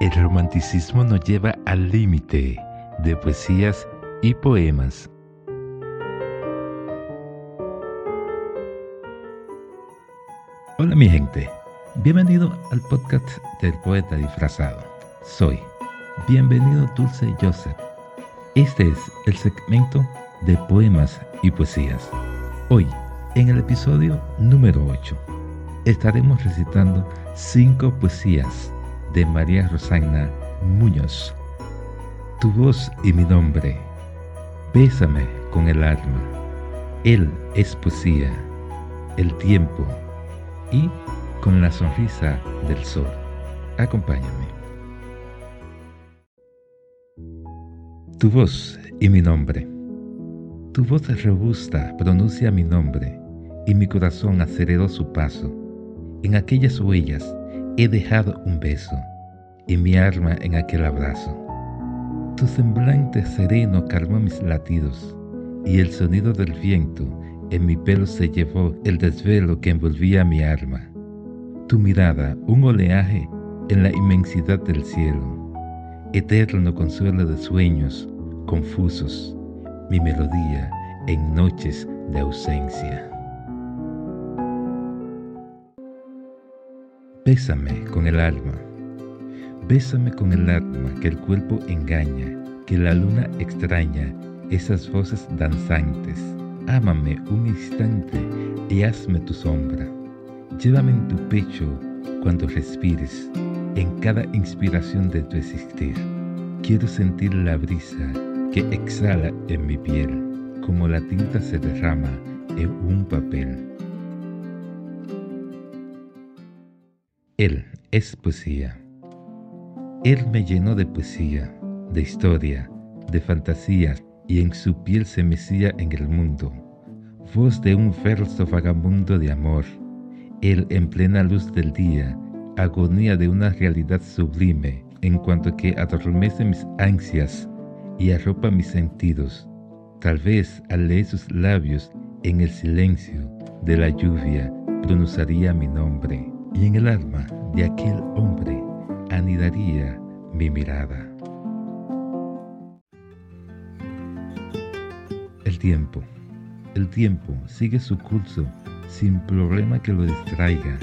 el romanticismo nos lleva al límite de poesías y poemas. Hola mi gente, bienvenido al podcast del poeta disfrazado. Soy Bienvenido Dulce Joseph. Este es el segmento de poemas y poesías. Hoy, en el episodio número 8, estaremos recitando cinco poesías de María Rosana Muñoz. Tu voz y mi nombre. Bésame con el alma. Él es poesía, el tiempo y con la sonrisa del sol. Acompáñame. Tu voz y mi nombre. Tu voz robusta pronuncia mi nombre y mi corazón aceleró su paso. En aquellas huellas he dejado un beso y mi alma en aquel abrazo. Tu semblante sereno calmó mis latidos y el sonido del viento en mi pelo se llevó el desvelo que envolvía mi alma. Tu mirada, un oleaje en la inmensidad del cielo, eterno consuelo de sueños confusos, mi melodía en noches de ausencia. Bésame con el alma, bésame con el alma que el cuerpo engaña, que la luna extraña esas voces danzantes. Ámame un instante y hazme tu sombra. Llévame en tu pecho cuando respires, en cada inspiración de tu existir. Quiero sentir la brisa que exhala en mi piel, como la tinta se derrama en un papel. Él es poesía. Él me llenó de poesía, de historia, de fantasías, y en su piel se mecía en el mundo. Voz de un verso vagabundo de amor. Él en plena luz del día, agonía de una realidad sublime, en cuanto que adormece mis ansias y arropa mis sentidos. Tal vez al leer sus labios en el silencio de la lluvia pronunciaría mi nombre y en el alma de aquel hombre anidaría mi mirada. El tiempo. El tiempo sigue su curso sin problema que lo distraiga,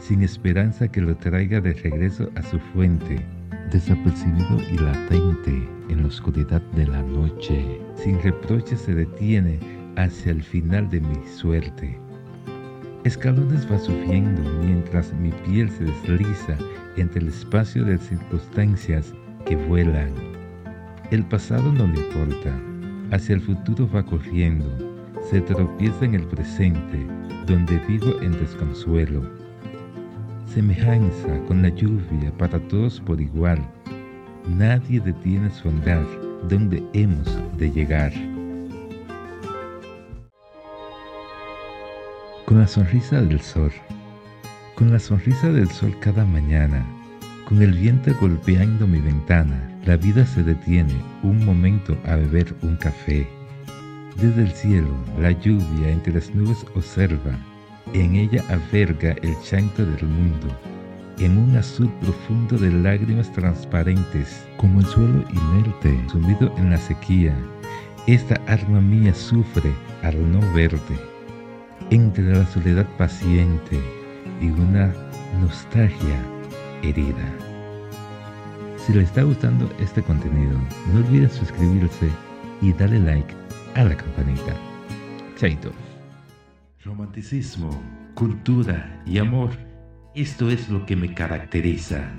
sin esperanza que lo traiga de regreso a su fuente, desapercibido y latente en la oscuridad de la noche. Sin reproche se detiene hacia el final de mi suerte Escalones va subiendo mientras mi piel se desliza entre el espacio de circunstancias que vuelan. El pasado no le importa, hacia el futuro va corriendo, se tropieza en el presente, donde vivo en desconsuelo. Semejanza con la lluvia para todos por igual, nadie detiene su andar donde hemos de llegar. Con la sonrisa del sol, con la sonrisa del sol cada mañana, con el viento golpeando mi ventana, la vida se detiene un momento a beber un café. Desde el cielo, la lluvia entre las nubes observa, en ella alberga el chanto del mundo, en un azul profundo de lágrimas transparentes, como el suelo inerte, sumido en la sequía. Esta alma mía sufre al no verte entre la soledad paciente y una nostalgia herida. Si le está gustando este contenido, no olviden suscribirse y darle like a la campanita. Chaito. Romanticismo, cultura y amor, esto es lo que me caracteriza.